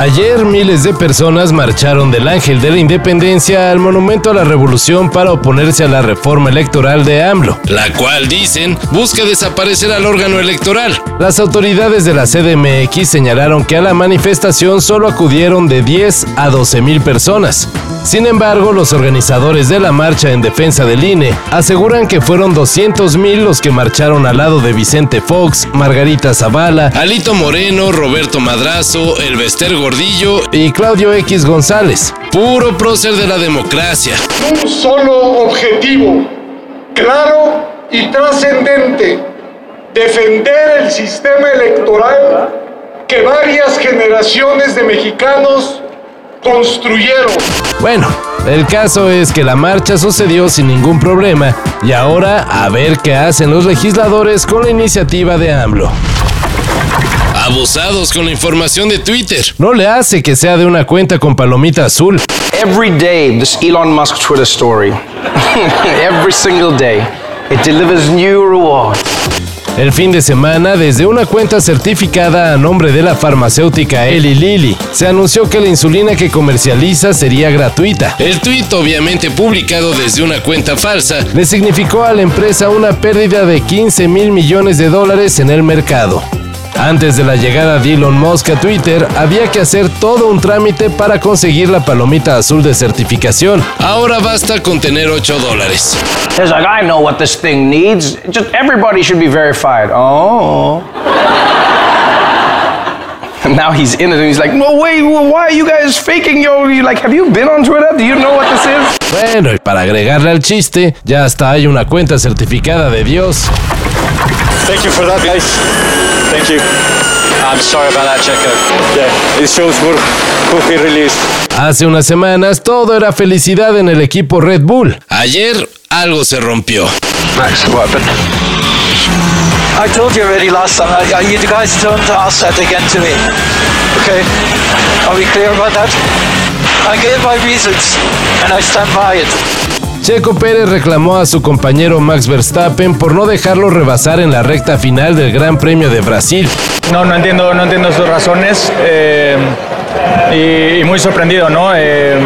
Ayer miles de personas marcharon del Ángel de la Independencia al Monumento a la Revolución para oponerse a la reforma electoral de AMLO, la cual dicen busca desaparecer al órgano electoral. Las autoridades de la CDMX señalaron que a la manifestación solo acudieron de 10 a 12 mil personas. Sin embargo, los organizadores de la marcha en defensa del INE aseguran que fueron 200 mil los que marcharon al lado de Vicente Fox, Margarita Zavala, Alito Moreno, Roberto Madrazo, Elvester Gordillo y Claudio X González. Puro prócer de la democracia. Un solo objetivo, claro y trascendente, defender el sistema electoral que varias generaciones de mexicanos construyeron. Bueno, el caso es que la marcha sucedió sin ningún problema y ahora a ver qué hacen los legisladores con la iniciativa de AMLO. Abusados con la información de Twitter. No le hace que sea de una cuenta con palomita azul. Every day, this Elon Musk Twitter story. Every single day. It delivers new rewards. El fin de semana, desde una cuenta certificada a nombre de la farmacéutica Eli Lilly, se anunció que la insulina que comercializa sería gratuita. El tuit, obviamente publicado desde una cuenta falsa, le significó a la empresa una pérdida de 15 mil millones de dólares en el mercado. Antes de la llegada de Elon Musk a Twitter, había que hacer todo un trámite para conseguir la palomita azul de certificación. Ahora basta con tener 8 dólares. Like, I know what this thing needs. Just everybody should be verified. Oh. And now he's in it and he's like, no, wait, why are you guys faking yo? You like, have you been on Twitter? Do you know what this is? Bueno, y para agregarle al chiste, ya hasta hay una cuenta certificada de Dios. Thank you for that, guys. Thank you. I'm sorry about that, Checo. Yeah, it shows who, who he really is. Hace unas semanas todo era felicidad en el equipo Red Bull. Ayer algo se rompió. Max, what happened? I told you already last time. I, I, you guys don't ask that again to me. Okay? Are we clear about that? I gave my reasons, and I stand by it. Checo Pérez reclamó a su compañero Max Verstappen por no dejarlo rebasar en la recta final del Gran Premio de Brasil. No, no entiendo, no entiendo sus razones eh, y, y, muy sorprendido, ¿no? Eh,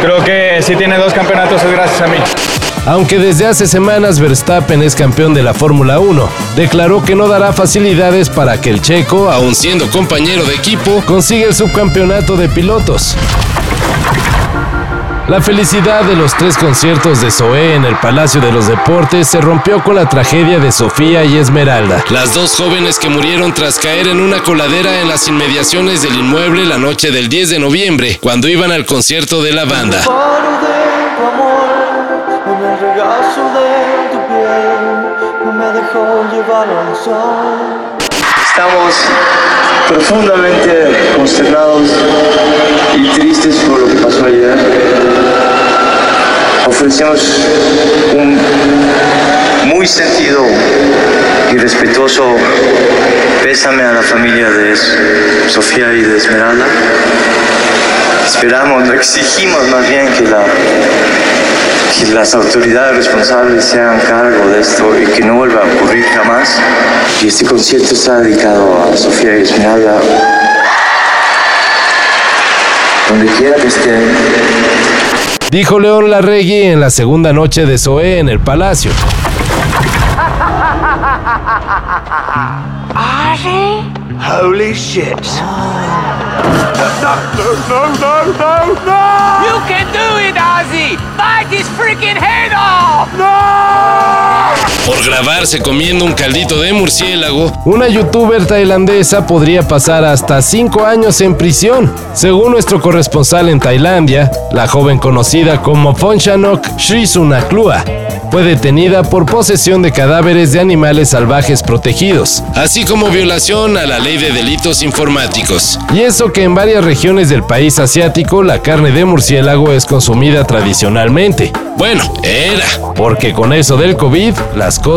creo que si tiene dos campeonatos es gracias a mí. Aunque desde hace semanas Verstappen es campeón de la Fórmula 1, declaró que no dará facilidades para que el checo, aun siendo compañero de equipo, consiga el subcampeonato de pilotos. La felicidad de los tres conciertos de Zoé en el Palacio de los Deportes se rompió con la tragedia de Sofía y Esmeralda, las dos jóvenes que murieron tras caer en una coladera en las inmediaciones del inmueble la noche del 10 de noviembre, cuando iban al concierto de la banda. Estamos profundamente consternados y tristes por lo que pasó ayer. Ofrecemos un muy sentido y respetuoso pésame a la familia de Sofía y de Esmeralda. Esperamos, exigimos más bien que, la, que las autoridades responsables se hagan cargo de esto y que no vuelva a ocurrir jamás. Y este concierto está dedicado a Sofía y Esmeralda. Donde quiera que estén. Dijo León Larregui en la segunda noche de Zoé en el Palacio. Holy shit. No, no, no, no, no! You can do grabarse comiendo un caldito de murciélago, una youtuber tailandesa podría pasar hasta 5 años en prisión. Según nuestro corresponsal en Tailandia, la joven conocida como Ponchanok Srisunaklua fue detenida por posesión de cadáveres de animales salvajes protegidos, así como violación a la ley de delitos informáticos. Y eso que en varias regiones del país asiático la carne de murciélago es consumida tradicionalmente. Bueno, era, porque con eso del COVID las